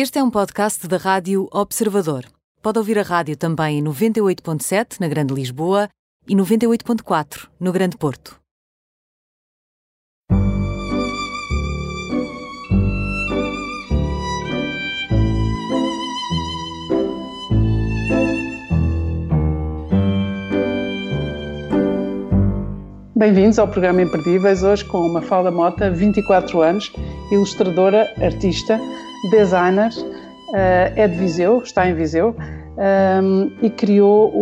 Este é um podcast da Rádio Observador. Pode ouvir a rádio também em 98.7 na Grande Lisboa e 98.4 no Grande Porto. Bem-vindos ao programa Imperdíveis, hoje com uma Falda Mota, 24 anos, ilustradora, artista, designer, uh, é de Viseu, está em Viseu, um, e criou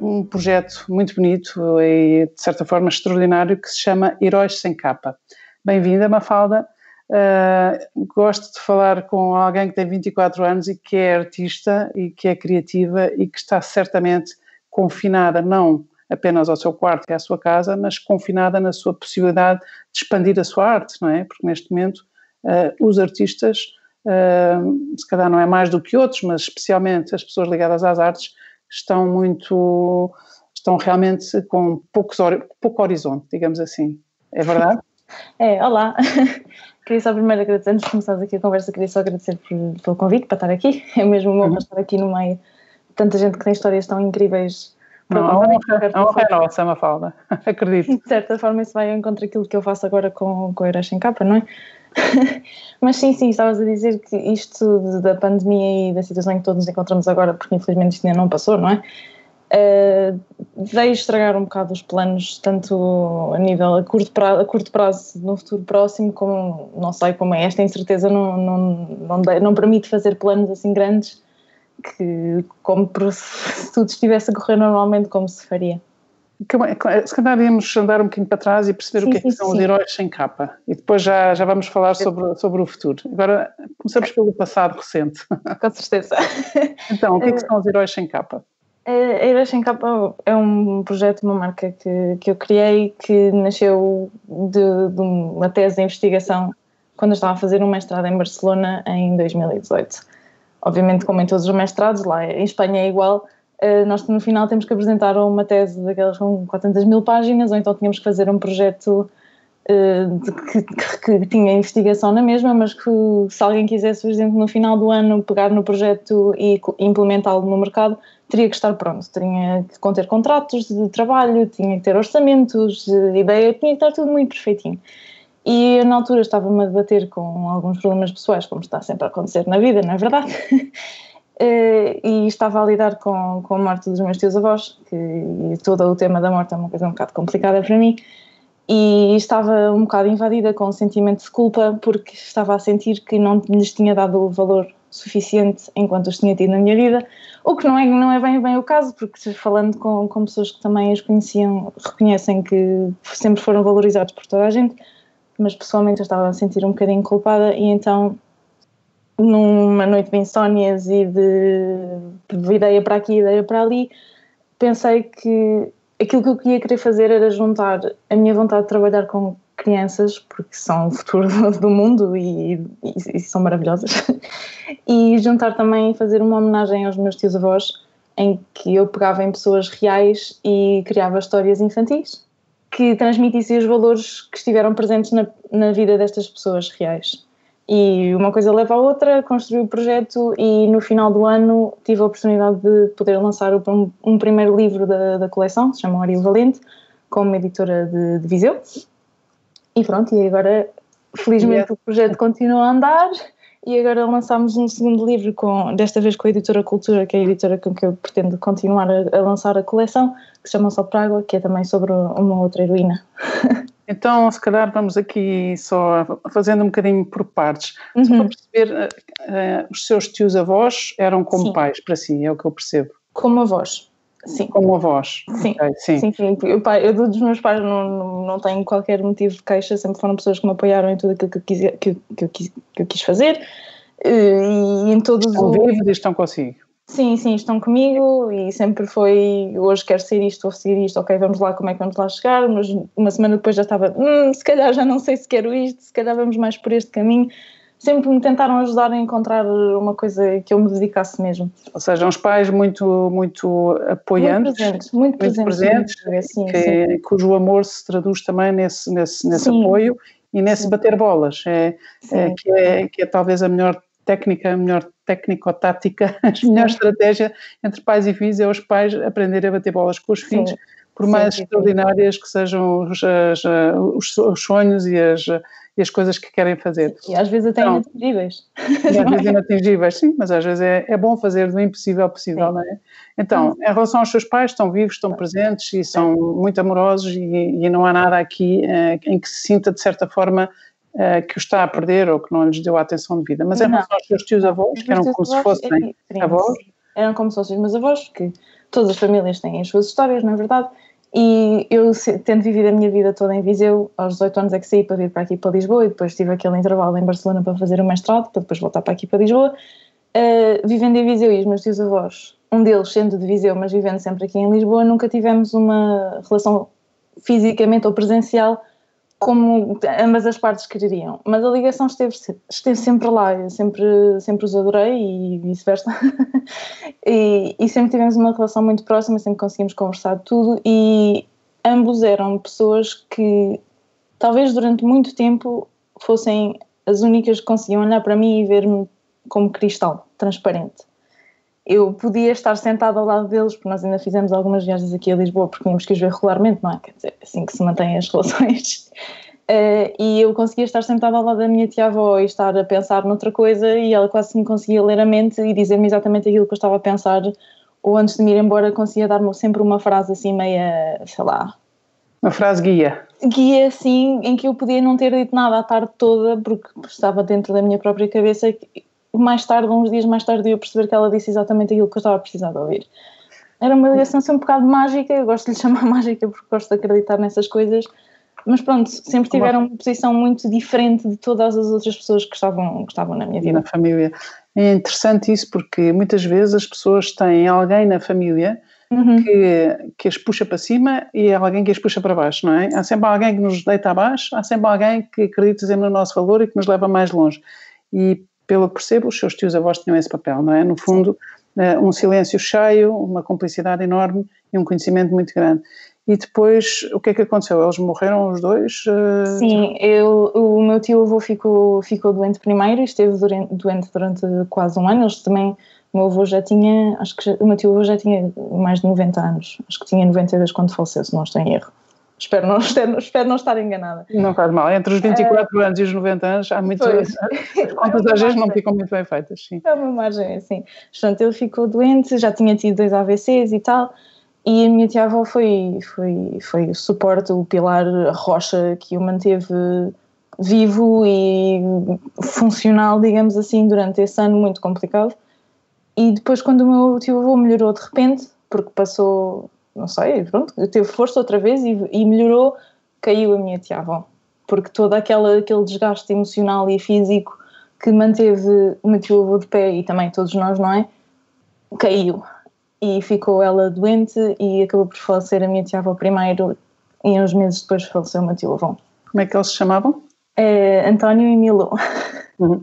um, projeto muito bonito e, de certa forma, extraordinário que se chama Heróis Sem Capa. Bem-vinda, Mafalda. Uh, gosto de falar com alguém que tem 24 anos e que é artista e que é criativa e que está certamente confinada, não apenas ao seu quarto e à sua casa, mas confinada na sua possibilidade de expandir a sua arte, não é? Porque neste momento uh, os artistas, uh, se calhar não é mais do que outros, mas especialmente as pessoas ligadas às artes, estão muito, estão realmente com poucos, pouco horizonte, digamos assim. É verdade? É, olá. queria só primeiro agradecer, antes de começarmos aqui a conversa, queria só agradecer pelo convite para estar aqui. É mesmo uma honra uhum. estar aqui no meio de tanta gente que tem histórias tão incríveis não, a honra, a honra é nossa, Mafalda, acredito. De certa forma isso vai encontrar aquilo que eu faço agora com, com o Heróis Sem Capa, não é? Mas sim, sim, estavas a dizer que isto da pandemia e da situação em que todos nos encontramos agora, porque infelizmente isto ainda não passou, não é? Uh, estragar um bocado os planos, tanto a nível a curto, prazo, a curto prazo, no futuro próximo, como não sei como é. Esta incerteza não, não, não, não permite fazer planos assim grandes que como se tudo estivesse a correr normalmente como se faria. Se calhar íamos andar um bocadinho para trás e perceber sim, o que, é que são sim. os heróis sem capa. E depois já, já vamos falar sobre, sobre o futuro. Agora começamos pelo passado recente. Com certeza. Então, o que, é que são os heróis sem capa? A Heróis Sem Capa é um projeto, uma marca que, que eu criei que nasceu de, de uma tese de investigação quando eu estava a fazer um mestrado em Barcelona em 2018 obviamente como em todos os mestrados, lá em Espanha é igual, eh, nós no final temos que apresentar uma tese daquelas com 400 mil páginas, ou então tínhamos que fazer um projeto eh, que, que, que, tinha investigação na mesma, mas que se alguém quisesse, por exemplo, no final do ano pegar no projeto e implementá-lo no mercado, teria que estar pronto, tinha que conter contratos de trabalho, tinha que ter orçamentos, ideia, tinha que estar tudo muito perfeitinho. E na altura estava-me a debater com alguns problemas pessoais, como está sempre a acontecer na vida, não é verdade? Eh, e estava a lidar com, com a morte dos meus tios-avós, que todo o tema da morte é uma coisa um bocado complicada para mim, e estava um bocado invadida com um sentimento de culpa porque estava a sentir que não lhes tinha dado o valor suficiente enquanto os tinha tido na minha vida, o que não é, não é bem, bem o caso, porque falando com, com pessoas que também os conheciam, reconhecem que sempre foram valorizados por toda a gente, mas pessoalmente eu estava a sentir um bocadinho culpada e então numa noite de insónias e de, de ideia para aqui, ideia para ali, pensei que aquilo que eu queria querer fazer era juntar a minha vontade de trabalhar com crianças, porque são o futuro do mundo e, e, e são maravilhosas, e juntar também fazer uma homenagem aos meus tios-avós, em que eu pegava em pessoas reais e criava histórias infantis que transmitissem os valores que estiveram presentes na, na vida destas pessoas reais. E uma coisa leva à outra, construí o projeto e no final do ano tive a oportunidade de poder lançar um, um primeiro livro da, da coleção, se chama Ario Valente, como editora de, de Viseu. E pronto, e agora felizmente o projeto continua a andar e agora lançámos um segundo livro, com, desta vez com a editora Cultura, que é a editora com que eu pretendo continuar a, a lançar a coleção, que se chama Só Água, que é também sobre uma outra heroína. Então, se calhar vamos aqui só fazendo um bocadinho por partes. Uhum. Só para perceber, uh, os seus tios-avós eram como sim. pais para si, é o que eu percebo. Como avós, sim. Como avós? Sim, okay, sim. sim, sim. Eu, pai, eu dos meus pais não, não, não tenho qualquer motivo de queixa, sempre foram pessoas que me apoiaram em tudo aquilo que eu quis, que, que eu quis, que eu quis fazer. Uh, e em todos estão os... vivos e estão consigo. Sim, sim, estão comigo e sempre foi hoje quero ser isto, vou seguir isto, ok, vamos lá, como é que vamos lá chegar? Mas uma semana depois já estava, hum, se calhar já não sei se quero isto, se calhar vamos mais por este caminho. Sempre me tentaram ajudar a encontrar uma coisa que eu me dedicasse mesmo. Ou seja, uns pais muito, muito apoiantes, muito presentes, muito presentes, muito presentes sim, que, sim. cujo amor se traduz também nesse, nesse, nesse apoio e nesse bater bolas, é, é, que, é, que é talvez a melhor técnica, a melhor técnico-tática, a melhor estratégia entre pais e filhos é os pais aprenderem a bater bolas com os filhos, sim. por mais sim, sim, extraordinárias que sejam os, as, os, os sonhos e as, e as coisas que querem fazer. E às vezes até então, inatingíveis. E às vezes inatingíveis, sim, mas às vezes é, é bom fazer do impossível possível, sim. não é? Então, em relação aos seus pais, estão vivos, estão presentes e são muito amorosos e, e não há nada aqui eh, em que se sinta, de certa forma, eh, que o está a perder ou que não lhes deu a atenção devida. Mas em relação aos seus tios avós, que eram como se fossem é avós... Eram como se fossem os meus avós, que todas as famílias têm as suas histórias, não é verdade? E eu, tendo vivido a minha vida toda em Viseu, aos 18 anos é que saí para vir para aqui para Lisboa e depois tive aquele intervalo em Barcelona para fazer o mestrado, para depois voltar para aqui para Lisboa. Uh, vivendo em Viseu e os meus tios avós, um deles sendo de Viseu, mas vivendo sempre aqui em Lisboa, nunca tivemos uma relação fisicamente ou presencial como ambas as partes queriam. Mas a ligação esteve, esteve sempre lá, eu sempre, sempre os adorei e vice-versa. e, e, sempre tivemos uma relação muito próxima, sempre conseguimos conversar de tudo e ambos eram pessoas que talvez durante muito tempo fossem as únicas que conseguiam olhar para mim e ver-me como cristal, transparente. Eu podia estar sentada ao lado deles, porque nós ainda fizemos algumas viagens aqui a Lisboa, porque tínhamos que os ver regularmente, não é? Quer dizer, assim que se mantêm as relações. Uh, e eu conseguia estar sentada ao lado da minha tia-avó e estar a pensar noutra coisa, e ela quase me conseguia ler a mente e dizer-me exatamente aquilo que eu estava a pensar, ou antes de me ir embora, conseguia dar-me sempre uma frase assim, meia, sei lá. Uma frase guia. Guia, sim, em que eu podia não ter dito nada a tarde toda, porque estava dentro da minha própria cabeça mais tarde, uns dias mais tarde, eu perceber que ela disse exatamente aquilo que eu estava precisando de ouvir. Era uma ligação assim um bocado mágica, eu gosto de lhe chamar mágica porque gosto de acreditar nessas coisas, mas pronto, sempre tiveram uma posição muito diferente de todas as outras pessoas que estavam, que estavam na minha vida. Na família. É interessante isso porque muitas vezes as pessoas têm alguém na família uhum. que, que as puxa para cima e alguém que as puxa para baixo, não é? Há sempre alguém que nos deita abaixo, há sempre alguém que acredita no nosso valor e que nos leva mais longe. E pelo que percebo, os seus tios avós tinham esse papel, não é? No fundo, eh, um silêncio cheio, uma cumplicidade enorme e um conhecimento muito grande. E depois, o que é que aconteceu? Eles morreram os dois? Uh... Sim, eu, o meu tio avô ficou, ficou doente primeiro e esteve doente durante quase um ano. Eles também, o meu avô já tinha, acho que o meu tio avô já tinha mais de 90 anos. Acho que tinha 92 quando faleceu, se não estou em erro. Espero não, espero, espero não estar enganada. Não faz mal. Entre os 24 uh, anos e os 90 anos há muito. Pois. As contas às vezes não ficam muito bem feitas. Sim. É uma margem, assim. Portanto, ele ficou doente, já tinha tido dois AVCs e tal. E a minha tia-avó foi, foi, foi o suporte, o pilar, a rocha que o manteve vivo e funcional, digamos assim, durante esse ano muito complicado. E depois, quando o meu tio-avô melhorou de repente, porque passou não sei, pronto, teve força outra vez e, e melhorou, caiu a minha tia-avó. Porque todo aquela, aquele desgaste emocional e físico que manteve o meu tio-avô de pé e também todos nós, não é? Caiu. E ficou ela doente e acabou por falecer a minha tia-avó primeiro e uns meses depois faleceu o meu tio-avô. Como é que eles se chamavam? É, António e Milo. Uhum.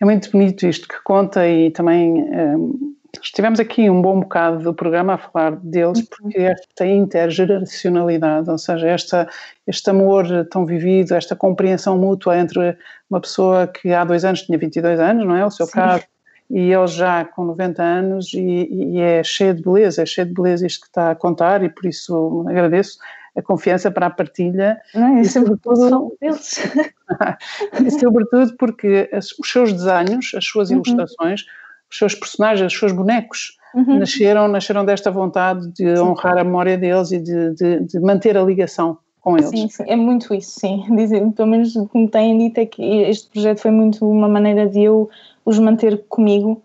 É muito bonito isto que conta e também... Um estivemos aqui um bom bocado do programa a falar deles uhum. porque esta intergeracionalidade, ou seja, esta, este amor tão vivido, esta compreensão mútua entre uma pessoa que há dois anos tinha 22 anos, não é? O seu Sim. caso, e ele já com 90 anos e, e, é cheio de beleza, é cheio de beleza isto que está a contar e por isso agradeço a confiança para a partilha. Não, e sobretudo deles. e sobretudo porque os seus desenhos, as suas uhum. ilustrações, os seus personagens, os seus bonecos, uhum. nasceram, nasceram desta vontade de sim. honrar a memória deles e de, de, de, manter a ligação com eles. Sim, sim, é muito isso, sim. Dizem, pelo menos o que me têm dito é que este projeto foi muito uma maneira de eu os manter comigo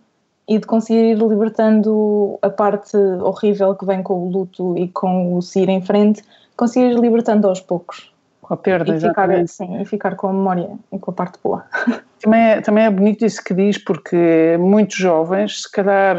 e de conseguir ir libertando a parte horrível que vem com o luto e com o se ir em frente, conseguir ir libertando aos poucos. Com a perda, e ficar, sim, e ficar com a memória e com a parte boa. Também é, também é bonito isso que diz, porque muitos jovens, se calhar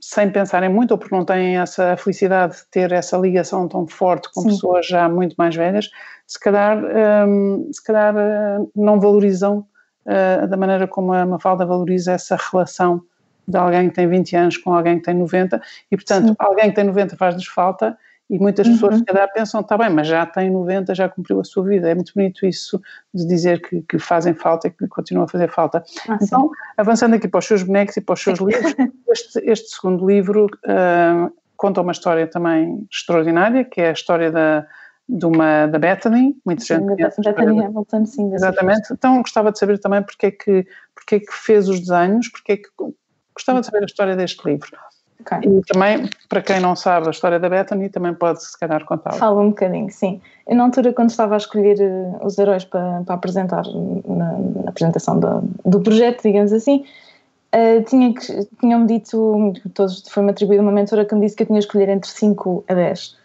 sem pensarem muito, ou porque não têm essa felicidade de ter essa ligação tão forte com Sim. pessoas já muito mais velhas, se calhar, um, se calhar hum, não valorizam uh, da maneira como a Mafalda valoriza essa relação de alguém que tem 20 anos com alguém que tem 90, e portanto, Sim. alguém que tem 90 faz-lhes falta E muitas uhum. pessoas, se calhar, pensam, está bem, mas já tem 90, já cumpriu a sua vida. É muito bonito isso de dizer que, que fazem falta e que continuam a fazer falta. Ah, então, sim. avançando aqui para os seus bonecos e para os seus livros, este, este, segundo livro uh, conta uma história também extraordinária, que é a história da, de uma, da Bethany, muito sim, gente. Bethany Hamilton, sim. Exatamente. Então, gostava de saber também porque é que, porque é que fez os desenhos, porque é que gostava de saber a história deste livro. E também, para quem não sabe a história da Bethany, também pode se calhar contar. Fala um bocadinho, sim. Eu, na altura, quando estava a escolher eh, os heróis para, para apresentar na, na apresentação do, do, projeto, digamos assim, uh, tinha que, tinham-me dito, todos, foi-me atribuída uma mentora que me disse que eu tinha que escolher entre 5 a 10.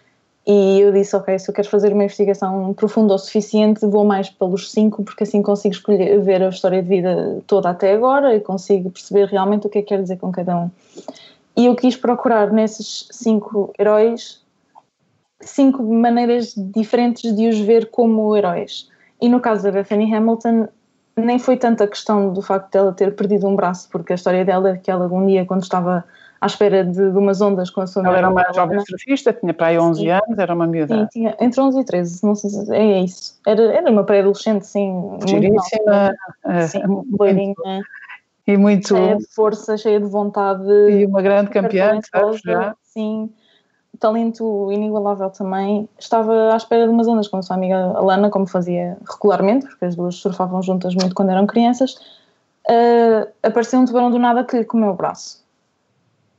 E eu disse, ok, se eu quero fazer uma investigação profunda o suficiente, vou mais pelos 5, porque assim consigo escolher, ver a história de vida toda até agora e consigo perceber realmente o que é que quer dizer com cada um. E eu quis procurar nesses cinco heróis cinco maneiras diferentes de os ver como heróis. E no caso da Bethany Hamilton, nem foi tanto a questão do facto dela ter perdido um braço, porque a história dela é que ela algum dia, quando estava à espera de, de umas ondas com a sua Ela era uma jovem surfista, tinha para aí 11 sim. anos, era uma miúda. Sim, tinha entre 11 e 13, não sei se é isso. Era, era uma pré-adolescente, sim. Giríssima. Sim, loirinha e muito cheia de força, cheia de vontade e uma grande campeã, sabes, já. sim, talento inigualável também. Estava à espera de umas ondas com a sua amiga Alana, como fazia regularmente, porque as duas surfavam juntas muito quando eram crianças. Uh, apareceu um tubarão do nada que lhe comeu o braço.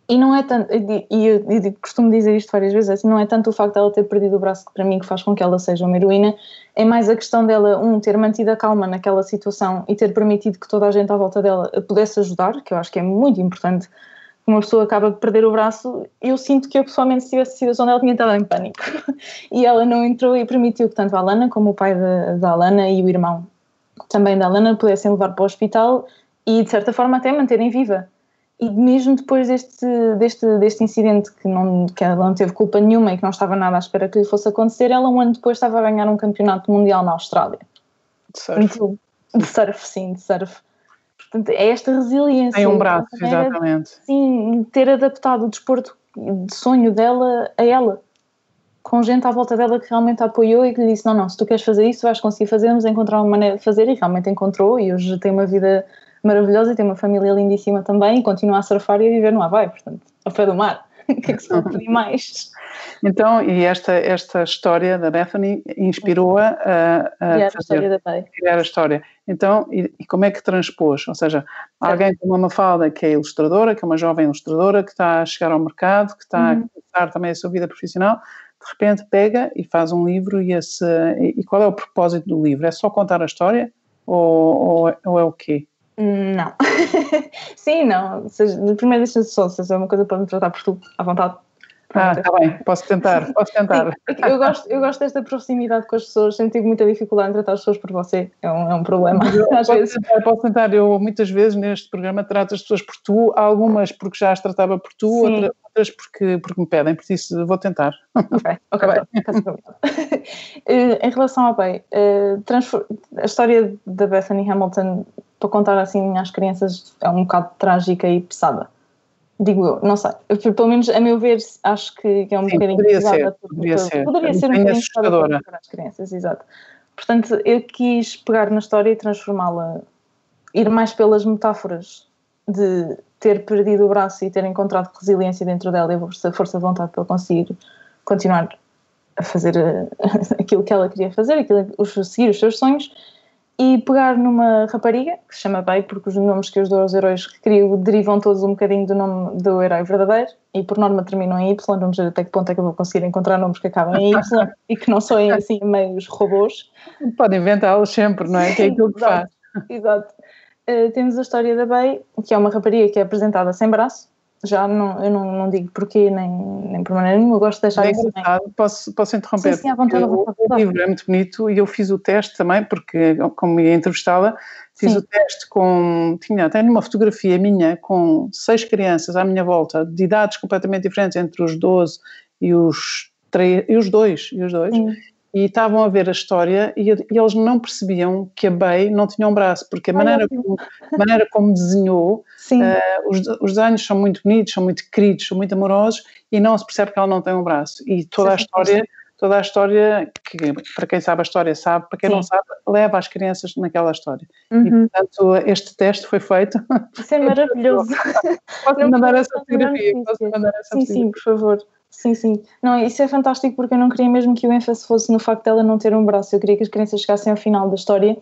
E não é tanto, e eu, eu, costumo dizer isto várias vezes, assim, não é tanto o facto dela ter perdido o braço que para mim que faz com que ela seja uma heroína, é mais a questão dela, um, ter mantido a calma naquela situação e ter permitido que toda a gente à volta dela pudesse ajudar, que eu acho que é muito importante. Uma pessoa acaba de perder o braço, eu sinto que eu pessoalmente, se tivesse situação dela, tinha estado em pânico. e ela não entrou e permitiu que tanto a Alana como o pai da Alana e o irmão também da Alana pudessem levar para o hospital e, de certa forma, até manterem viva e mesmo depois deste, deste, deste incidente que, não, que ela não teve culpa nenhuma e que não estava nada à espera que lhe fosse acontecer, ela um ano depois estava a ganhar um campeonato mundial na Austrália. De surf. De surf, sim, de surf. Portanto, é esta resiliência. Tem um braço, exatamente. Sim, ter adaptado o desporto de sonho dela a ela. Com gente à volta dela que realmente a apoiou e que lhe disse: Não, não, se tu queres fazer isso, vais conseguir fazer, vamos encontrar uma maneira de fazer. E realmente encontrou, e hoje tem uma vida maravilhosa e tem uma família lindíssima também e continua a surfar e a viver no Havaí, portanto, ao pé do mar. o que é que se pode pedir mais? Então, e esta, esta história da Bethany inspirou-a a, a, a, a história da Bay. criar a história. Então, e, e, como é que transpôs? Ou seja, alguém como uma Mafalda que é ilustradora, que é uma jovem ilustradora, que está a chegar ao mercado, que está uhum. a começar também a sua vida profissional, de repente pega e faz um livro e, esse, e qual é o propósito do livro? É só contar a história ou, ou, ou é o quê? Não. Sim, não. Seja, primeiro deixa só, se é uma coisa para me tratar por tu, à vontade. Ah, está bem, posso tentar, posso tentar. Sim, eu, gosto, eu gosto desta proximidade com as pessoas, sempre tive muita dificuldade em tratar as pessoas por você, é um, é um problema. Eu, às posso vezes. Tentar, posso tentar, eu muitas vezes neste programa trato as pessoas por tu, algumas porque já as tratava por tu, Sim. outras porque, porque me pedem, por isso vou tentar. Ok, ok, eh, Em relação ao bem, eh, a história da Bethany Hamilton para contar assim às crianças é um bocado trágica e pesada. Digo eu, não sei. Pelo menos a meu ver, acho que é um Sim, bocadinho poderia. Ser, poderia ser, poderia ser um bocadinho assustadora para as crianças, exato. Portanto, eu quis pegar na história e transformá-la, ir mais pelas metáforas de ter perdido o braço e ter encontrado resiliência dentro dela e força, força de vontade para conseguir continuar a fazer eh, aquilo que ela queria fazer, aquilo, seguir os seus sonhos e pegar numa rapariga, que se chama Bay, porque os nomes que eu dou aos heróis que crio derivam todos um bocadinho do nome do herói verdadeiro, e por norma terminam em Y, vamos ver até que ponto é que eu vou conseguir encontrar nomes que acabam em Y e que não são assim meios robôs. Pode inventá-los sempre, não é? Que é aquilo que faz. Exato. Uh, temos a história da Bay, que é uma rapariga que é apresentada sem braço, já não, eu não, não digo porquê, nem, nem por maneira nenhuma, eu gosto de deixar isso engraçado, posso, posso interromper? Sim, sim, à vontade, vontade, O livro é muito bonito e eu fiz o teste também, porque como ia entrevistá-la, fiz sim. o teste com, tinha até numa fotografia minha, com seis crianças à minha volta, de idades completamente diferentes, entre os 12 e os, 3, e os dois, e os dois. Sim. E estavam a ver a história e, e, eles não percebiam que a Bey não tinha um braço, porque a maneira, como, a maneira como desenhou, uh, os, os desenhos são muito bonitos, são muito queridos, são muito amorosos e não se percebe que ela não tem um braço. E toda a história toda a história, que para quem sabe a história sabe, para quem Sim. não sabe, leva as crianças naquela história. Uhum. E portanto, este teste foi feito. Isso é maravilhoso. Posso mandar essa fotografia? Posso mandar essa sim, sim, por favor. Sim, sim. Não, isso é fantástico porque eu não queria mesmo que o ênfase fosse no facto dela não ter um braço. Eu queria que as crianças chegassem ao final da história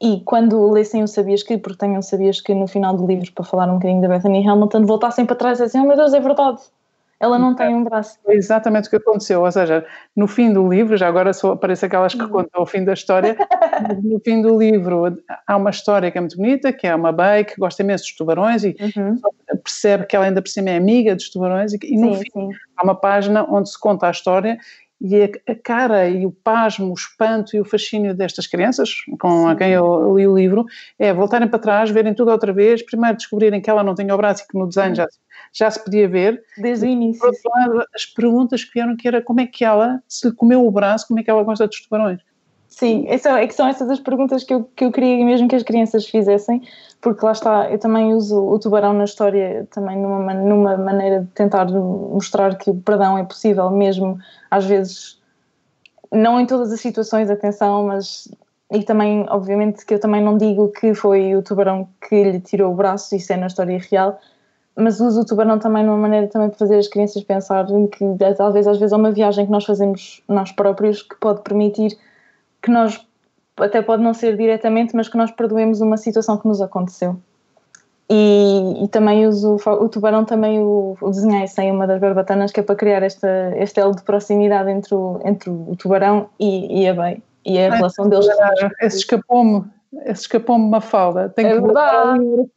e quando lessem o Sabias Que, porque tenham Sabias Que no final do livro, para falar um bocadinho da Bethany Hamilton, voltassem para trás e dizem: Oh meu Deus, é verdade ela não tem um braço. Foi exatamente o que aconteceu, ou seja, no fim do livro, já agora só aparece aquelas que contam o fim da história, no fim do livro há uma história que é muito bonita, que é uma Bay que gosta imenso dos tubarões e uhum. percebe que ela ainda por cima é amiga dos tubarões e, e no sim, fim sim. há uma página onde se conta a história e a, cara e o pasmo, o espanto e o fascínio destas crianças, com Sim. a quem eu li o livro, é voltarem para trás, verem tudo outra vez, primeiro descobrirem que ela não tem o braço e que no desenho já, já se podia ver. Desde o início. Por outro lado, as perguntas que vieram que era como é que ela, se comeu o braço, como é que ela gosta dos tubarões? Sim, é, só, é que são essas as perguntas que eu, que eu queria mesmo que as crianças fizessem, porque lá está, eu também uso o tubarão na história também numa, numa maneira de tentar mostrar que o perdão é possível mesmo, às vezes, não em todas as situações, atenção, mas e também, obviamente, que eu também não digo que foi o tubarão que lhe tirou o braço, isso é na história real, mas uso o tubarão também numa maneira também de fazer as crianças pensar que talvez às vezes é uma viagem que nós fazemos nós próprios que pode permitir que nós, até pode não ser diretamente, mas que nós perdoemos uma situação que nos aconteceu. E, e também uso o tubarão, também o, o, desenhei sem uma das barbatanas, que é para criar esta, este elo de proximidade entre o, entre o tubarão e, e a bem e a relação deles. Esse escapou-me, esse escapou-me uma falda. Tenho é que voltar ao livro.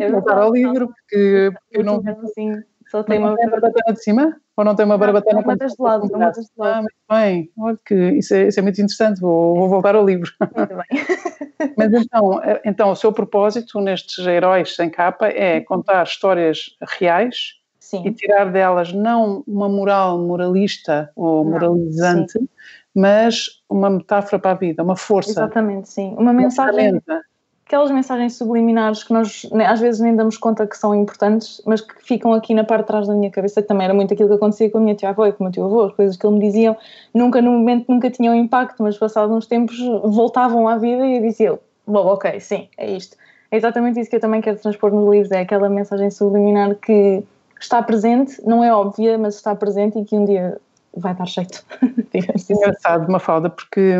É voltar ao livro, porque, porque eu não. Assim, só tem uma barbatana de cima? Ou não tem uma barbatana? Não, das de lado, uma das de lado. Ah, bem, olha que isso é, isso é muito interessante, vou, vou voltar ao livro. Muito bem. Mas então, eh, então, o seu propósito nestes heróis sem capa é contar histórias reais Sim. e tirar delas não uma moral moralista ou moralizante, não, mas uma metáfora para a vida, uma força. Exatamente, sim. Uma mensagem. Uma aquelas mensagens subliminares que nós às vezes nem damos conta que são importantes, mas que ficam aqui na parte de trás da minha cabeça, que também era muito aquilo que acontecia com a minha tia avó e com o meu tio avô, as coisas que ele me diziam, nunca no momento nunca tinham impacto, mas passados uns tempos voltavam à vida e eu dizia, bom, ok, sim, é isto. É exatamente isso que eu também quero transpor nos livros, é aquela mensagem subliminar que está presente, não é óbvia, mas está presente e que um dia vai dar jeito. Assim. Engraçado, uma falda, porque,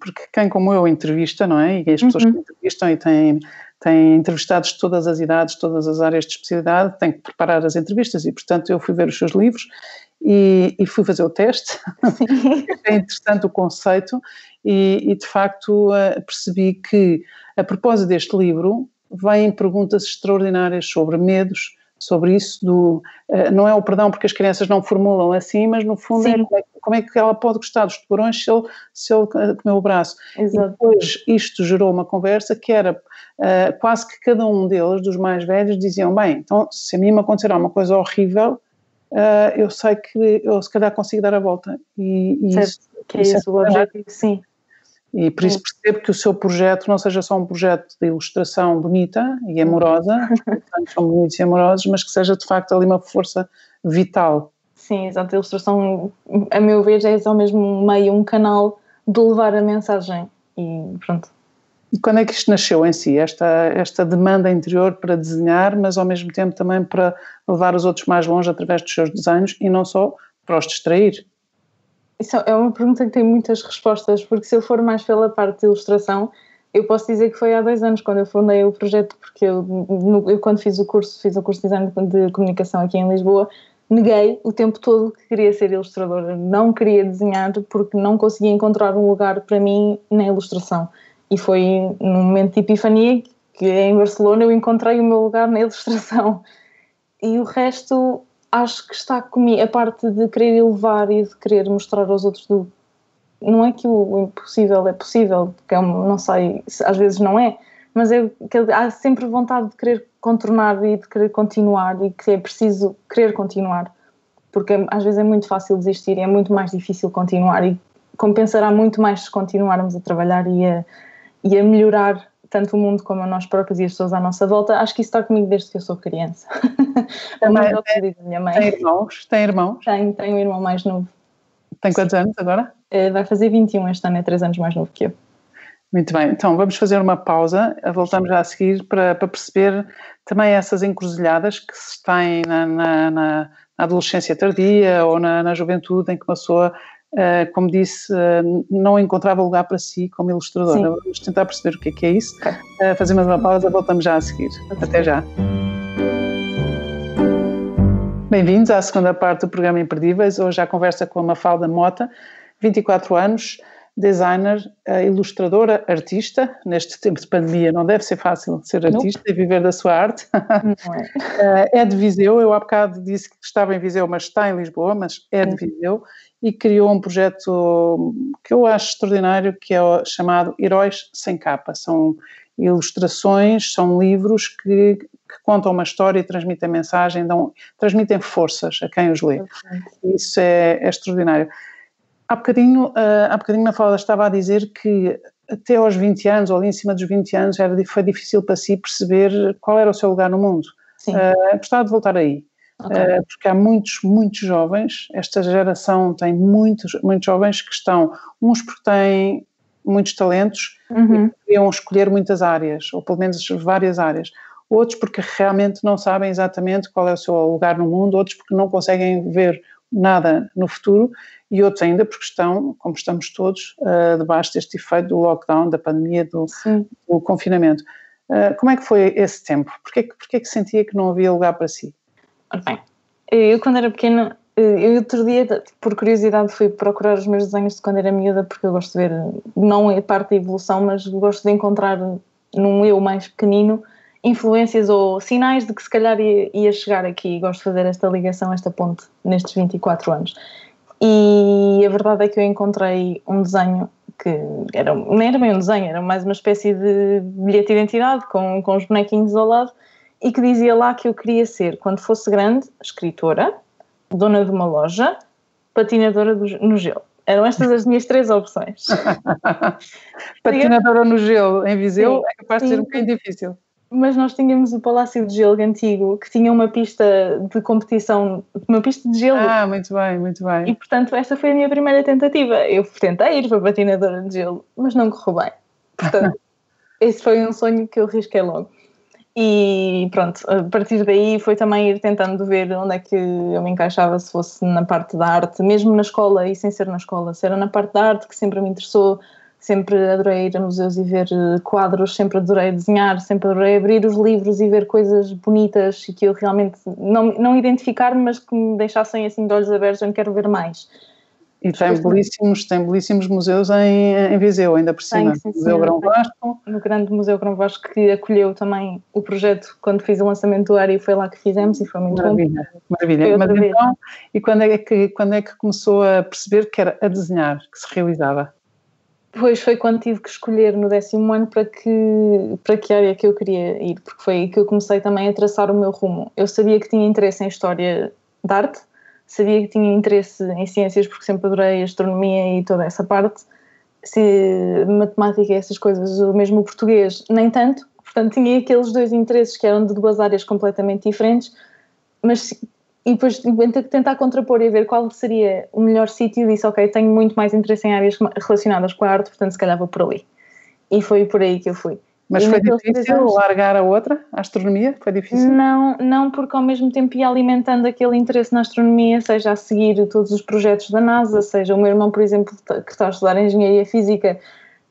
porque quem como eu entrevista, não é? E as pessoas uhum. que entrevistam e têm, têm entrevistados de todas as idades, todas as áreas de especialidade, têm que preparar as entrevistas e, portanto, eu fui ver os seus livros e, e fui fazer o teste. é interessante o conceito e, e, de facto, eh, percebi que, a propósito deste livro, vêm perguntas extraordinárias sobre medos, sobre isso do uh, não é o perdão porque as crianças não formulam assim, mas no fundo é como, é como, é que ela pode gostar dos tubarões se ele, se ele eh, comeu o braço. Exato. E depois isto gerou uma conversa que era uh, quase que cada um deles, dos mais velhos, diziam, bem, então se a mim me acontecer uma coisa horrível, eu sei que eu se calhar consigo dar a volta. E, e certo, isso, que é isso, isso é o objetivo, sim. E por isso percebo que o seu projeto não seja só um projeto de ilustração bonita e amorosa, são bonitos e amorosos, mas que seja de facto ali uma força vital. Sim, exato. A ilustração, a meu ver, é só mesmo um meio, um canal de levar a mensagem e pronto. E quando é que isto nasceu em si, esta, esta demanda interior para desenhar, mas ao mesmo tempo também para levar os outros mais longe através dos seus desenhos e não só para os distrair? Isso é uma pergunta que tem muitas respostas, porque se eu for mais pela parte de ilustração, eu posso dizer que foi há dois anos quando eu fundei o projeto, porque eu, no, eu quando fiz o curso, fiz o curso de design de comunicação aqui em Lisboa, neguei o tempo todo que queria ser ilustradora, não queria desenhar porque não conseguia encontrar um lugar para mim na ilustração. E foi num momento de epifania que em Barcelona eu encontrei o meu lugar na ilustração. E o resto acho que está comigo a parte de querer elevar e de querer mostrar aos outros do não é que o impossível é possível, porque é um, não sei, às vezes não é, mas é que há sempre vontade de querer contornar e de querer continuar e que é preciso querer continuar, porque às vezes é muito fácil desistir e é muito mais difícil continuar e compensará muito mais se continuarmos a trabalhar e a, e a melhorar tanto o mundo como a nós próprios e as pessoas à nossa volta. Acho que isso está comigo desde que eu sou criança. Também, tem, minha mãe. Tem irmãos? Tem irmãos? Tenho, tenho um irmão mais novo. Tem quantos anos agora? Eh, vai fazer 21 este ano, é 3 anos mais novo que eu. Muito bem, então vamos fazer uma pausa, voltamos já a seguir para, para perceber também essas encruzilhadas que se têm na, na, na adolescência tardia ou na, na, juventude em que uma pessoa, uh, como disse, uh, não encontrava lugar para si como ilustradora. Sim. Vamos tentar perceber o que é que é isso. Okay. Uh, fazemos uma pausa, voltamos já a seguir. Até já. Bem-vindos à segunda parte do programa Imperdíveis. Hoje a conversa com a Mafalda Mota, 24 anos, designer, ilustradora, artista. Neste tempo de pandemia não deve ser fácil ser artista não. e viver da sua arte. Não é. é de Viseu, eu há bocado disse que estava em Viseu, mas está em Lisboa, mas é de Viseu e criou um projeto que eu acho extraordinário, que é chamado Heróis Sem Capa. São ilustrações, são livros que que contam uma história e transmitem mensagem, dão, transmitem forças a quem os lê. Isso é, é, extraordinário. Há bocadinho, uh, há bocadinho a fala estava a dizer que até aos 20 anos, ou ali em cima dos 20 anos, era, foi difícil para si perceber qual era o seu lugar no mundo. Sim. Uh, gostava de voltar aí. Okay. Uh, porque há muitos, muitos jovens, esta geração tem muitos, muitos jovens que estão, uns porque têm muitos talentos uhum. e queriam escolher muitas áreas, ou pelo menos várias áreas outros porque realmente não sabem exatamente qual é o seu lugar no mundo, outros porque não conseguem ver nada no futuro e outros ainda porque estão, como estamos todos, uh, debaixo deste efeito do lockdown, da pandemia, do, do confinamento. Uh, como é que foi esse tempo? Porquê, porquê que sentia que não havia lugar para si? Bem, eu quando era pequena, eu outro dia, por curiosidade, fui procurar os meus desenhos de quando era miúda, porque eu gosto de ver, não é parte da evolução, mas gosto de encontrar num eu mais pequenino influências ou sinais de que se calhar ia, ia, chegar aqui. Gosto de fazer esta ligação, esta ponte nestes 24 anos. E a verdade é que eu encontrei um desenho que era, não era bem um desenho, era mais uma espécie de bilhete de identidade com, com os bonequinhos ao lado e que dizia lá que eu queria ser, quando fosse grande, escritora, dona de uma loja, patinadora do, no gelo. Eram estas as minhas três opções. patinadora no gelo em Viseu sim, é capaz de ser um bocadinho difícil mas nós tínhamos o Palácio de Gelo antigo, que tinha uma pista de competição, uma pista de gelo. Ah, muito bem, muito bem. E portanto, essa foi a minha primeira tentativa. Eu tentei ir para a patinadora de gelo, mas não correu bem. Portanto, esse foi um sonho que eu risquei logo. E pronto, a partir daí foi também ir tentando ver onde é que eu me encaixava se fosse na parte da arte, mesmo na escola e sem ser na escola, se era na parte da arte que sempre me interessou, sempre adorei ir a museus e ver eh, quadros, sempre adorei desenhar, sempre adorei abrir os livros e ver coisas bonitas e que eu realmente não, não identificar, mas que me deixassem assim de olhos abertos, eu quero ver mais. E tem belíssimos, tem belíssimos museus em, em Viseu, ainda por cima. Tem, sim, Museu Grão Vasco. No grande Museu Grão Vasco, que acolheu também o projeto quando fiz o lançamento do área e foi lá que fizemos e foi muito maravilha, bom. Maravilha, Mas então, e quando é, que, quando é que começou a perceber que era a desenhar que se realizava? Pois foi quando tive que escolher no décimo ano para que, para que área que eu queria ir, porque foi aí que eu comecei também a traçar o meu rumo. Eu sabia que tinha interesse em história de arte, sabia que tinha interesse em ciências, porque sempre adorei astronomia e toda essa parte, se, matemática e essas coisas, mesmo o português, nem tanto. Portanto, tinha aqueles dois interesses que eram de duas áreas completamente diferentes, mas e depois tentar contrapor e ver qual seria o melhor sítio, disse, ok, tenho muito mais interesse em áreas relacionadas com a arte, portanto se calhar vou por ali. E foi por aí que eu fui. Mas e foi difícil anos, largar a outra, a astronomia? Foi difícil? Não, não, porque ao mesmo tempo ia alimentando aquele interesse na astronomia, seja a seguir todos os projetos da NASA, seja o meu irmão, por exemplo, que está a estudar Engenharia Física,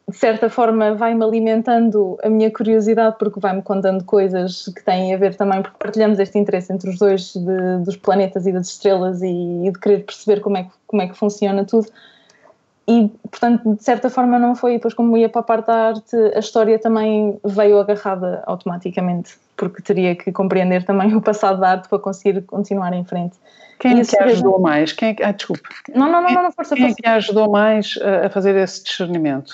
de certa forma vai-me alimentando a minha curiosidade porque vai-me contando coisas que têm a ver também, porque partilhamos este interesse entre os dois de, dos planetas e das estrelas e, e, de querer perceber como é, que, como é que funciona tudo. E, portanto, de certa forma não foi, depois como ia para a parte da arte, a história também veio agarrada automaticamente, porque teria que compreender também o passado da arte para conseguir continuar em frente. Quem é que ajudou mais? Quem é que, ah, desculpe. Não, não, não, não, força, Quem é que ajudou mais a fazer esse discernimento?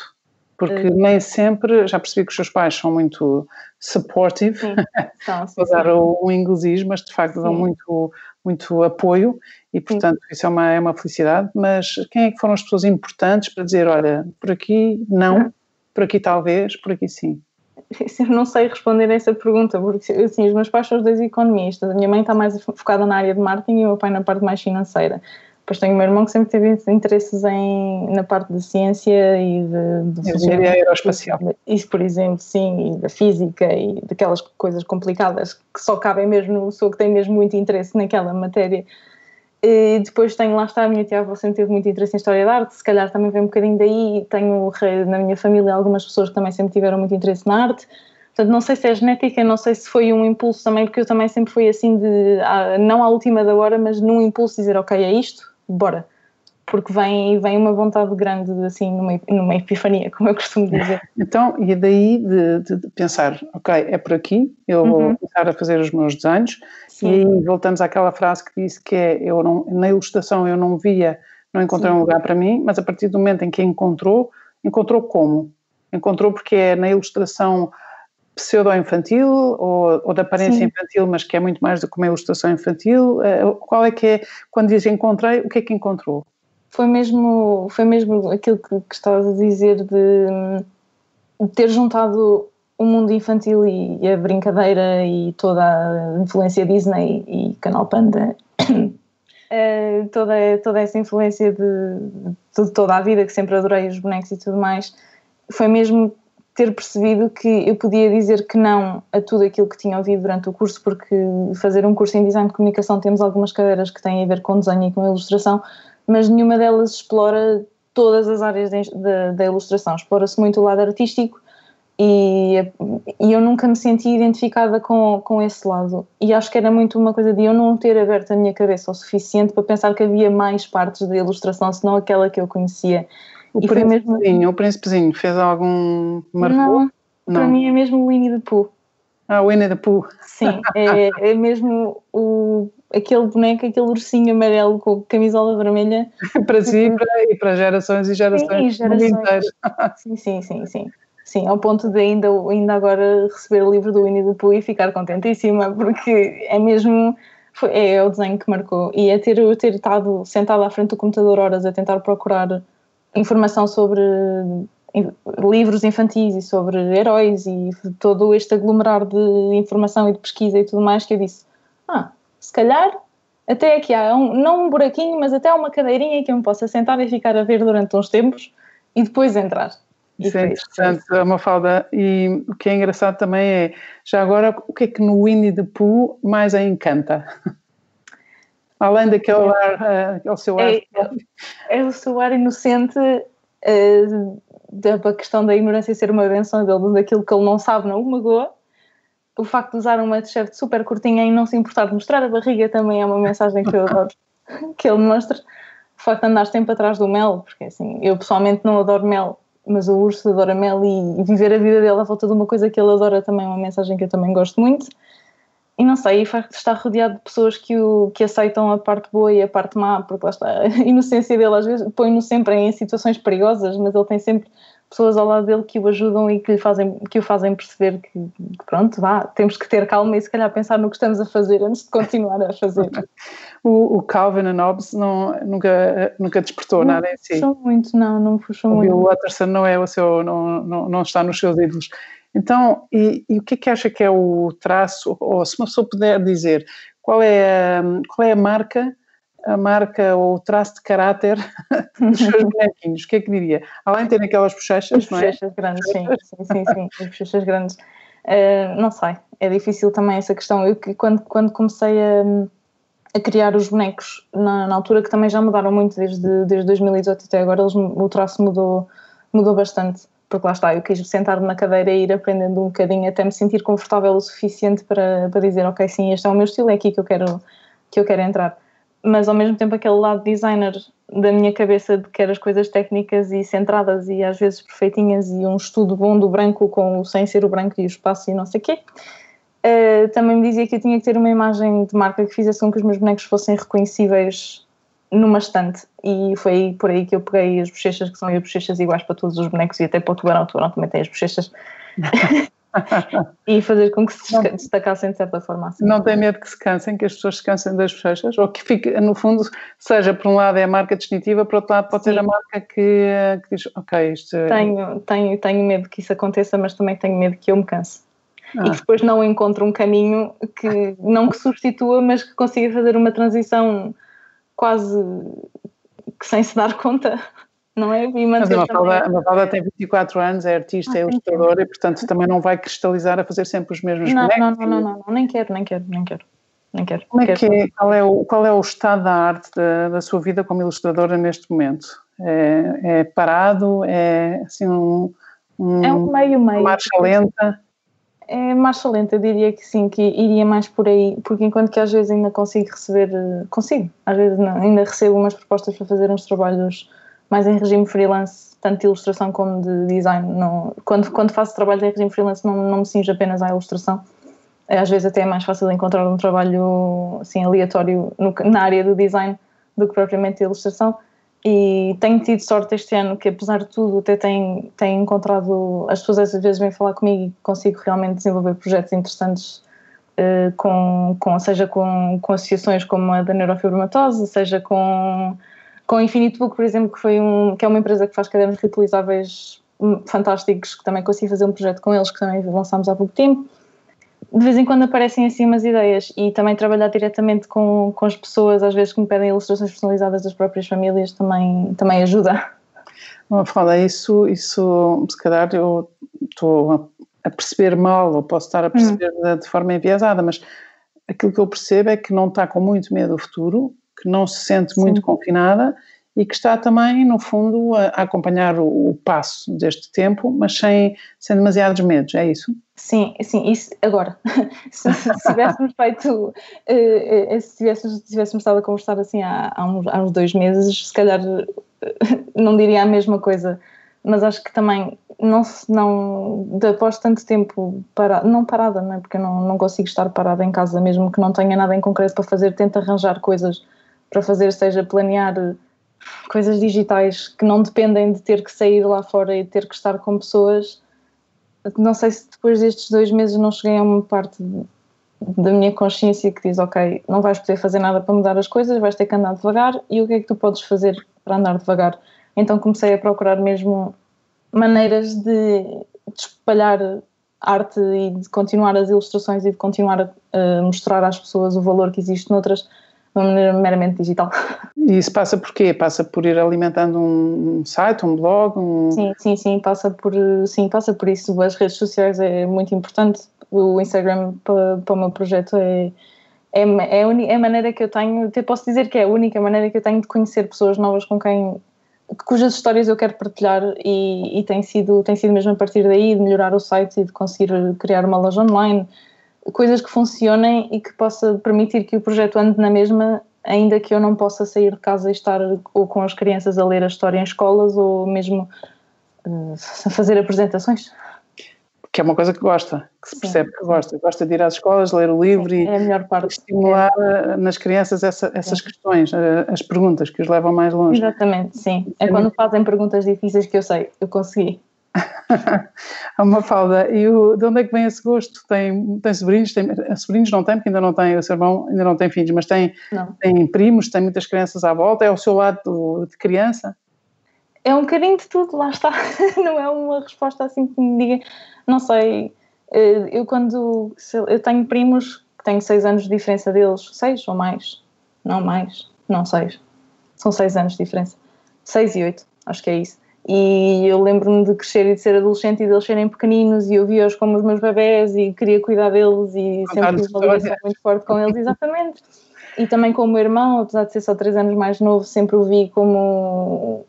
Porque uh, nem sempre, já percebi que os seus pais são muito supportive, sim, usar o, o inglês, mas de facto dão muito, muito apoio e portanto sim. isso é uma, é uma felicidade, mas quem é que foram as pessoas importantes para dizer, olha, por aqui não, por aqui talvez, por aqui sim? Eu não sei responder a essa pergunta, porque assim, os meus pais são os dois economistas, a minha mãe está mais focada na área de marketing e o meu pai na parte mais financeira. Depois tenho o meu irmão que sempre teve interesses em, na parte da ciência e de, de engenharia aeroespacial. Isso, por exemplo, sim, e da física e daquelas coisas complicadas que só cabem mesmo no pessoa que tem mesmo muito interesse naquela matéria. E depois tenho, lá está, a minha tia avó sempre teve muito interesse em História da Arte, se calhar também vem um bocadinho daí. Tenho na minha família algumas pessoas que também sempre tiveram muito interesse na arte. Portanto, não sei se é genética, não sei se foi um impulso também, porque eu também sempre fui assim de, não à última da hora, mas num impulso dizer, ok, é isto, bora. Porque vem, vem uma vontade grande, assim, numa, numa epifania, como eu costumo dizer. Então, e daí de, de, de pensar, ok, é por aqui, eu uhum. vou começar a fazer os meus desenhos, Sim. e aí voltamos àquela frase que disse que é, eu não, na ilustração eu não via, não encontrei Sim. um lugar para mim, mas a partir do momento em que encontrou, encontrou como? Encontrou porque é na ilustração pseudo-infantil ou, ou de aparência Sim. infantil, mas que é muito mais do que uma ilustração infantil? Eh, qual é que é, quando diz encontrei, o que é que encontrou? Foi mesmo, foi mesmo aquilo que, que estavas a dizer de, de ter juntado o mundo infantil e, e, a brincadeira e toda a influência Disney e Canal Panda, uh, toda, toda essa influência de, de, toda a vida, que sempre adorei os bonecos e tudo mais, foi mesmo ter percebido que eu podia dizer que não a tudo aquilo que tinha ouvido durante o curso, porque fazer um curso em design de comunicação temos algumas cadeiras que têm a ver com desenho e com ilustração, mas nenhuma delas explora todas as áreas da ilustração. Explora-se muito o lado artístico e, e, eu nunca me senti identificada com, com esse lado. E acho que era muito uma coisa de eu não ter aberto a minha cabeça o suficiente para pensar que havia mais partes da ilustração, senão aquela que eu conhecia. O príncipezinho, mesmo... o príncipezinho fez algum marcou? Não, não, para mim é mesmo o Winnie the Pooh. Ah, o Winnie the Pooh. Sim, é, é mesmo o, aquele boneco, aquele ursinho amarelo com camisola vermelha. para si e para, e para gerações e gerações. Sim, gerações. sim, sim, sim, sim. Sim, ao ponto de ainda, ainda agora receber o livro do Winnie the Pooh e ficar contentíssima, porque é mesmo foi, é o desenho que marcou. E é ter, ter estado sentada à frente do computador horas a tentar procurar informação sobre livros infantis e sobre heróis e todo este aglomerar de informação e de pesquisa e tudo mais que eu disse, ah, se calhar até aqui há um, não um buraquinho, mas até uma cadeirinha que eu me possa sentar e ficar a ver durante uns tempos e depois entrar. Isso é interessante, Mafalda. E o que é engraçado também é, já agora, o que é que no Winnie the Pooh mais a encanta? Além daquele é. ar, aquele seu ar. É, é, o seu ar inocente uh, da questão da ignorância ser uma benção dele, daquilo que ele não sabe, não o magoa. O facto de usar uma t-shirt super curtinha e não se importar de mostrar a barriga também é uma mensagem que eu adoro que ele mostra. O facto de andar sempre atrás do mel, porque assim, eu pessoalmente não adoro mel, mas o urso adora mel e, e viver a vida dele à volta de uma coisa que ele adora também é uma mensagem que eu também gosto muito e não sei, estar rodeado de pessoas que, o, que aceitam a parte boa e a parte má, porque lá está, a inocência dele às vezes põe-no sempre em situações perigosas, mas ele tem sempre pessoas ao lado dele que o ajudam e que, lhe fazem, que o fazem perceber que, pronto, vá, temos que ter calma e se calhar pensar no que estamos a fazer antes de continuar a fazer. o, o, Calvin and Hobbes não, nunca, nunca despertou não nada em si? Não puxou muito, não, não puxou o muito. O Watterson não é o seu, não, não, não está nos seus ídolos. Então, e, e, o que é que acha que é o traço, ou se uma pessoa puder dizer, qual é a, qual é a marca, a marca ou o traço de caráter dos seus bonequinhos? O que é que diria? Além de ter aquelas bochechas, não é? bochechas grandes, sim, sim, sim, sim, as bochechas grandes. Uh, não sei, é difícil também essa questão. Eu que quando, quando comecei a, a criar os bonecos, na, na, altura que também já mudaram muito desde, desde 2018 até agora, eles, o traço mudou, mudou bastante porque lá está, eu quis sentar-me na cadeira e ir aprendendo um bocadinho até me sentir confortável o suficiente para, para dizer, ok, sim, este é o meu estilo, é aqui que eu quero, que eu quero entrar. Mas ao mesmo tempo aquele lado designer da minha cabeça de que as coisas técnicas e centradas e às vezes perfeitinhas e um estudo bom do branco com sem ser o branco e o espaço e não sei o quê, uh, também me dizia que eu tinha que ter uma imagem de marca que fizesse com que os meus bonecos fossem reconhecíveis numa estante e foi por aí que eu peguei as bochechas, que são as bochechas iguais para todos os bonecos e até para o tubarão, o tubarão também tem as bochechas. e fazer com que se destacassem de certa forma. Assim. Não tem medo que se cansem, que as pessoas se cansem das bochechas? Ou que fique, no fundo, seja por um lado é a marca distintiva, por outro lado pode Sim. ser a marca que, que diz, ok, isto é... Tenho, tenho, tenho medo que isso aconteça, mas também tenho medo que eu me canse. Ah. E que depois não encontre um caminho que, não que substitua, mas que consiga fazer uma transição quase que sem se dar conta, não é? E Mas a Mafalda, tem 24 anos, é artista, ah, é ilustradora e, portanto, também não vai cristalizar a fazer sempre os mesmos não, bonecos. Não, não, não, não, nem quero, nem quero, nem quero. Nem quero. Como é que é, qual, é o, qual é o estado da arte da, da sua vida como ilustradora neste momento? É, é parado? É assim um, um, é um meio meio. Marcha lenta? É marcha lenta, eu diria que sim, que iria mais por aí, porque enquanto que às vezes ainda consigo receber, eh, consigo, às vezes não, ainda recebo umas propostas para fazer uns trabalhos mais em regime freelance, tanto de ilustração como de design. Não, quando, quando faço trabalho em regime freelance não, não me cinjo apenas à ilustração, é, às vezes até é mais fácil encontrar um trabalho assim aleatório no, na área do design do que propriamente a ilustração e tenho tido sorte este ano que apesar de tudo até tenho, tenho encontrado as pessoas às vezes vêm falar comigo e consigo realmente desenvolver projetos interessantes uh, com, com, seja com, com associações como a da neurofibromatose, seja com, com Infinite Book, por exemplo, que, foi um, que é uma empresa que faz cadernos reutilizáveis hum, fantásticos, que também consegui fazer um projeto com eles, que também lançámos há pouco tempo de vez em quando aparecem assim umas ideias e também trabalhar diretamente com, com as pessoas, às vezes que me pedem ilustrações personalizadas das próprias famílias, também, também ajuda. Não, fala isso, isso se calhar eu estou a perceber mal ou posso estar a perceber hum. de, de forma enviesada, mas aquilo que eu percebo é que não está com muito medo do futuro, que não se sente Sim. muito confinada e que está também, no fundo, a, a acompanhar o, o, passo deste tempo, mas sem, sem demasiados medos, é isso? Sim, sim, isso agora, se, se, tivéssemos feito, uh, se, tivéssemos, se tivéssemos estado a conversar assim há, há, uns, há uns dois meses, se calhar uh, não diria a mesma coisa, mas acho que também não, não após tanto tempo para, não parada, não é? porque eu não, não consigo estar parada em casa mesmo que não tenha nada em concreto para fazer, tento arranjar coisas para fazer, seja planear coisas digitais que não dependem de ter que sair lá fora e ter que estar com pessoas. Não sei se depois destes dois meses não cheguei a uma parte da minha consciência que diz: Ok, não vais poder fazer nada para mudar as coisas, vais ter que andar devagar. E o que é que tu podes fazer para andar devagar? Então comecei a procurar mesmo maneiras de, de espalhar arte e de continuar as ilustrações e de continuar a, a mostrar às pessoas o valor que existe noutras uma maneira meramente digital. E isso passa por quê? Passa por ir alimentando um site, um blog? Um... Sim, sim, sim, passa por, sim, passa por isso. As redes sociais é muito importante. O Instagram para, para o meu projeto é, é, é, é a maneira que eu tenho, até posso dizer que é a única maneira que eu tenho de conhecer pessoas novas com quem cujas histórias eu quero partilhar e, e tem, sido, tem sido mesmo a partir daí de melhorar o site e de conseguir criar uma loja online, coisas que funcionem e que possa permitir que o projeto ande na mesma, ainda que eu não possa sair de casa e estar ou com as crianças a ler a história em escolas ou mesmo uh, a fazer apresentações. Que é uma coisa que gosta, que se sim, percebe que gosta. Gosta de ir às escolas, ler o livro sim, e é estimular é. nas crianças essa, essas questões, eh, as perguntas que os levam mais longe. Exatamente, sim. É quando fazem perguntas difíceis que eu sei, eu consegui. a Mafalda, e o, de onde é que vem esse gosto? Tem, tem sobrinhos? Tem, sobrinhos não tem, porque ainda não tem, o seu irmão ainda não tem filhos, mas tem, tem primos, tem muitas crianças à volta, é o seu lado de criança? É um bocadinho de tudo, lá está. Não é uma resposta assim que me diga, não sei. Eh, eu quando, eu tenho primos que têm seis anos de diferença deles, seis ou mais, não mais, não seis, são seis anos de diferença, seis e oito, acho que é isso e eu lembro-me de crescer e de ser adolescente e de eles serem pequeninos e eu via-os como os meus bebés e queria cuidar deles e sempre tive uma ligação muito forte com eles, exatamente. E também com o meu irmão, apesar de ser só 3 anos mais novo, sempre o vi como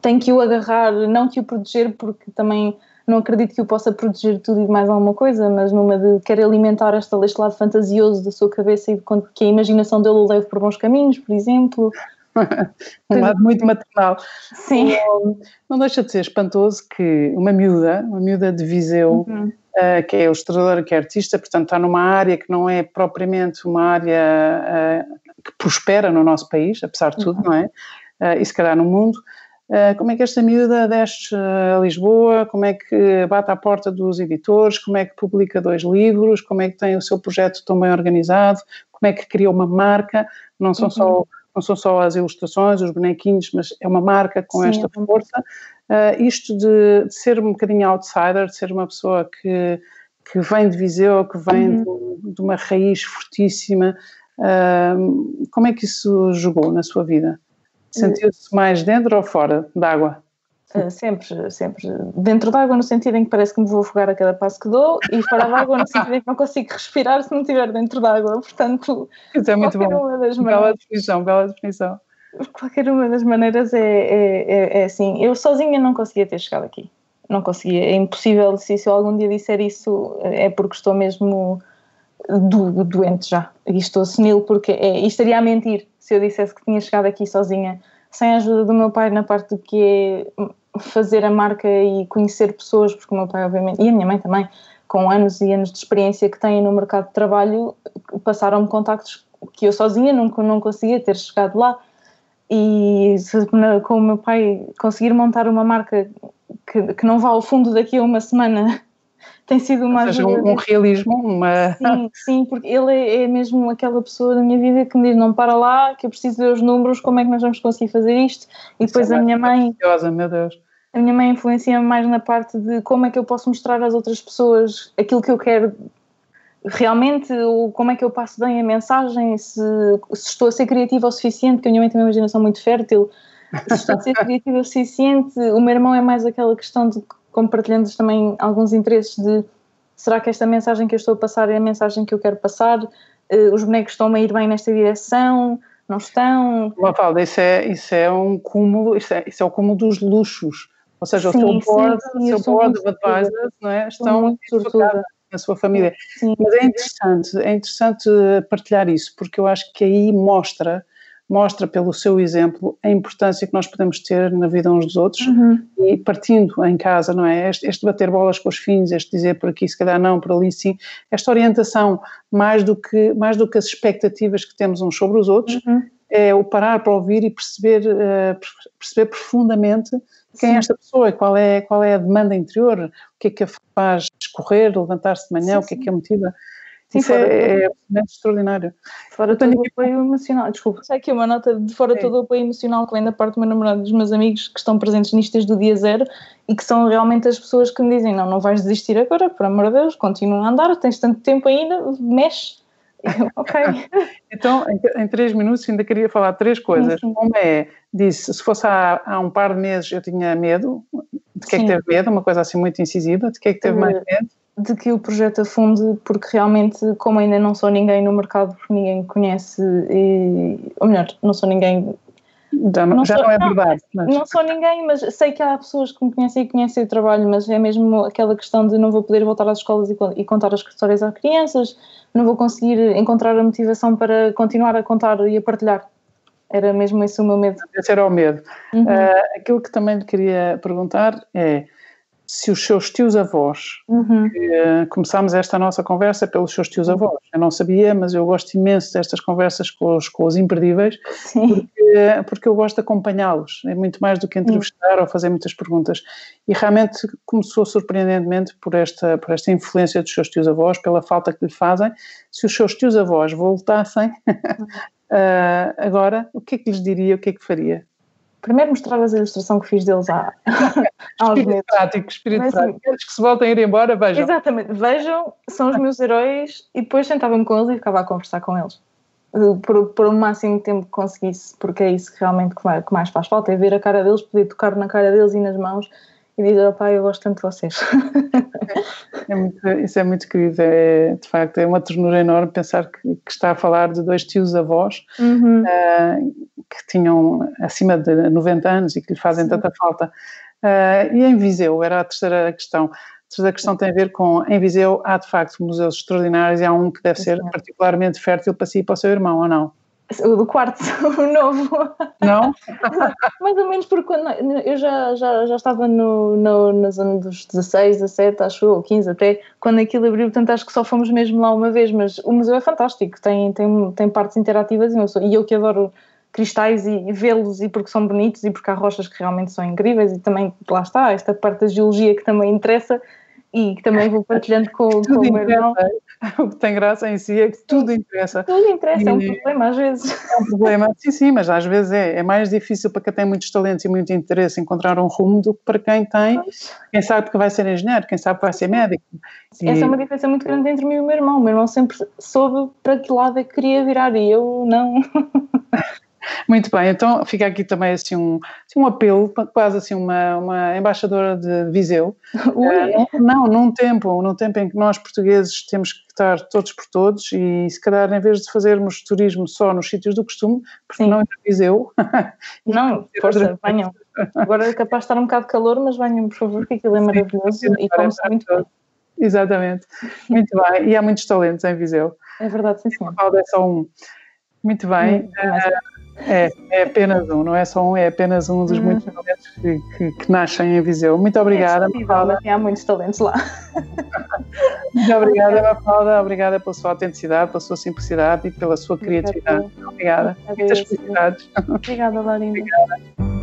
tenho que o agarrar, não que o proteger, porque também não acredito que o possa proteger tudo e mais alguma coisa, mas numa de querer alimentar este, este lado fantasioso da sua cabeça e de que a imaginação dele o leve por bons caminhos, por exemplo. um lado muito maternal. Sim. Não deixa de ser espantoso que uma miúda, uma miúda de Viseu, uhum. uh, que é ilustradora, que é artista, portanto está numa área que não é propriamente uma área uh, que prospera no nosso país, apesar de tudo, uhum. não é? Uh, e se calhar no mundo. Uh, como é que esta miúda desce a Lisboa? Como é que bate à porta dos editores? Como é que publica dois livros? Como é que tem o seu projeto tão bem organizado? Como é que cria uma marca? Não são, uhum. só, não são só as ilustrações, os bonequinhos, mas é uma marca com Sim, esta é força. Uh, isto de, de, ser um bocadinho outsider, de ser uma pessoa que, que vem de Viseu, que vem uhum. de, de, uma raiz fortíssima, uh, como é que isso jogou na sua vida? Sentiu-se mais dentro ou fora d'água? Uh, sempre, sempre. Dentro d'água no sentido em que parece que me vou afogar a cada passo que dou e fora d'água no sentido em que não consigo respirar se não estiver dentro d'água. Portanto, isso é muito bom. Bela maneiras, definição, bela definição de qualquer uma das maneiras é, é, é, é, assim. Eu sozinha não conseguia ter chegado aqui. Não conseguia. É impossível. Se, se eu algum dia disser isso, é porque estou mesmo do, doente já. E estou senil porque é, e estaria a mentir se eu dissesse que tinha chegado aqui sozinha, sem a ajuda do meu pai na parte do que é fazer a marca e conhecer pessoas, porque o meu pai, obviamente, e a minha mãe também, com anos e anos de experiência que têm no mercado de trabalho, passaram-me contactos que eu sozinha nunca não conseguia ter chegado lá. E se, com o meu pai conseguir montar uma marca que, que não vá ao fundo daqui a uma semana tem sido uma seja, um, um, realismo, uma... Sim, sim, porque ele é, é, mesmo aquela pessoa da minha vida que me diz, não para lá, que eu preciso ver os números, como é que nós vamos conseguir fazer isto? E depois é a minha mãe... Meu Deus. A minha mãe influencia mais na parte de como é que eu posso mostrar às outras pessoas aquilo que eu quero realmente como é que eu passo bem a mensagem, se, se, estou a ser criativa o suficiente, porque a minha mãe tem uma imaginação muito fértil, se estou a ser criativa o suficiente, o meu irmão é mais aquela questão de compartilhando também alguns interesses de será que esta mensagem que eu estou a passar é a mensagem que eu quero passar, uh, os bonecos estão a ir bem nesta direção, não estão... Mafalda, isso é, isso é um cúmulo, isso é, isso é o cúmulo dos luxos, ou seja, sim, o seu board, sim, o seu board of advisors não é? estão na sua família. Sim. Mas é interessante, é interessante partilhar isso, porque eu acho que aí mostra, mostra pelo seu exemplo a importância que nós podemos ter na vida uns dos outros uhum. e partindo em casa, não é? Este, este, bater bolas com os filhos, este dizer por aqui se calhar não, por ali sim, esta orientação mais do que, mais do que as expectativas que temos uns sobre os outros, uhum. é o parar para ouvir e perceber, uh, perceber profundamente quem é esta pessoa, qual é, qual é a demanda interior, o que é que a faz correr, levantar-se de manhã, sim, o que é que a motiva. Sim, Isso é, é, extraordinário. Fora todo o apoio emocional, desculpa. Sei aqui uma nota de fora Sim. todo o apoio emocional que vem da parte do meu namorado dos meus amigos que estão presentes nisto desde o dia zero e que são realmente as pessoas que me dizem: não, não vais desistir agora, por amor de Deus, continua a andar, tens tanto tempo ainda, mexe. ok. então, em, em, três minutos ainda queria falar três coisas. Sim, sim. Uma é, disse, se fosse há, há, um par de meses eu tinha medo, de que sim. é que teve medo? Uma coisa assim muito incisiva, de que é que teve mais medo? De que o projeto afunde, porque realmente, como ainda não sou ninguém no mercado, porque ninguém conhece, e, ou melhor, não sou ninguém já não, não já sou, não é verdade. Mas... Não sou ninguém, mas sei que há pessoas que me conhecem e conhecem o trabalho, mas é mesmo aquela questão de não vou poder voltar às escolas e, e contar as histórias às crianças, não vou conseguir encontrar a motivação para continuar a contar e a partilhar. Era mesmo esse o meu medo. Esse era o medo. Uhum. Uh, aquilo que também queria perguntar é se os seus tios-avós, uhum. uh, começámos esta nossa conversa pelos seus tios-avós, eu não sabia, mas eu gosto imenso destas conversas com os, com os imperdíveis, porque, porque, eu gosto de acompanhá-los, é muito mais do que entrevistar uhum. ou fazer muitas perguntas, e realmente começou surpreendentemente por esta, por esta influência dos seus tios-avós, pela falta que lhe fazem, se os seus tios-avós voltassem uh, agora, o que é que lhes diria, o que é que faria? Primeiro mostravas a ilustração que fiz deles há, há uns meses. prático, espírito Mas, prático. Antes que se voltem a ir embora, vejam. Exatamente, vejam, são os meus heróis e depois sentava-me com eles e ficava a conversar com eles. Por, por o máximo tempo que conseguisse, porque é isso que realmente que mais faz falta, é ver a cara deles, poder tocar na cara deles e nas mãos e dizer, oh, pai, eu gosto tanto de vocês. É muito, isso é muito querido, é, de facto, é uma ternura enorme pensar que, que está a falar de dois tios-avós uhum. uh, que tinham acima de 90 anos e que lhe fazem Sim. tanta falta. Uh, e em Viseu, era a terceira questão. A terceira questão tem a ver com, em Viseu há de facto museus extraordinários e há um que deve ser particularmente fértil para si e para o seu irmão, ou não? O do quarto, o novo. Não? Mais ou menos porque quando eu já, já, já estava no, no, na zona dos 16, 17, acho eu, ou 15 até, quando aquilo abriu, portanto acho que só fomos mesmo lá uma vez, mas o museu é fantástico, tem, tem, tem partes interativas e eu, sou, e eu que adoro cristais e, e vê-los e porque são bonitos e porque há rochas que realmente são incríveis e também, lá está, esta parte da geologia que também interessa e que também vou partilhando com, com o meu irmão. O que tem graça em si é que tudo interessa. Tudo interessa, e, é um problema às vezes. É um problema, sim, sim, mas às vezes é, é mais difícil para quem tem muitos talentos e muito interesse encontrar um rumo do que para quem tem, quem sabe que vai ser engenheiro, quem sabe que vai ser médico. E... Essa é uma diferença muito grande entre mim e o meu irmão. O meu irmão sempre soube para que lado é que queria virar e eu não. Muito bem, então fica aqui também assim um, assim um apelo, quase assim uma, uma embaixadora de Viseu. Uh, não, num tempo, num tempo em que nós portugueses temos que estar todos por todos e se calhar em vez de fazermos turismo só nos sítios do costume, porque Sim. não é Viseu. Não, força, venham. Agora é capaz de estar um bocado de calor, mas venham, por favor, que aquilo é maravilhoso Sim, e come-se muito bem. Exatamente, muito bem. E há muitos talentos em Viseu. É verdade, sim, sim. é só um. Muito bem. Hum, é, é apenas um, não é só um, é apenas um dos hum. muitos talentos que, que, que, nascem em Viseu. Muito obrigada, é Mafalda. Há muitos talentos lá. Muito obrigada, Mafalda. Obrigada pela sua autenticidade, pela sua simplicidade e pela sua criatividade. Obrigada. Muitas felicidades. Obrigada, Laurinda. Obrigada.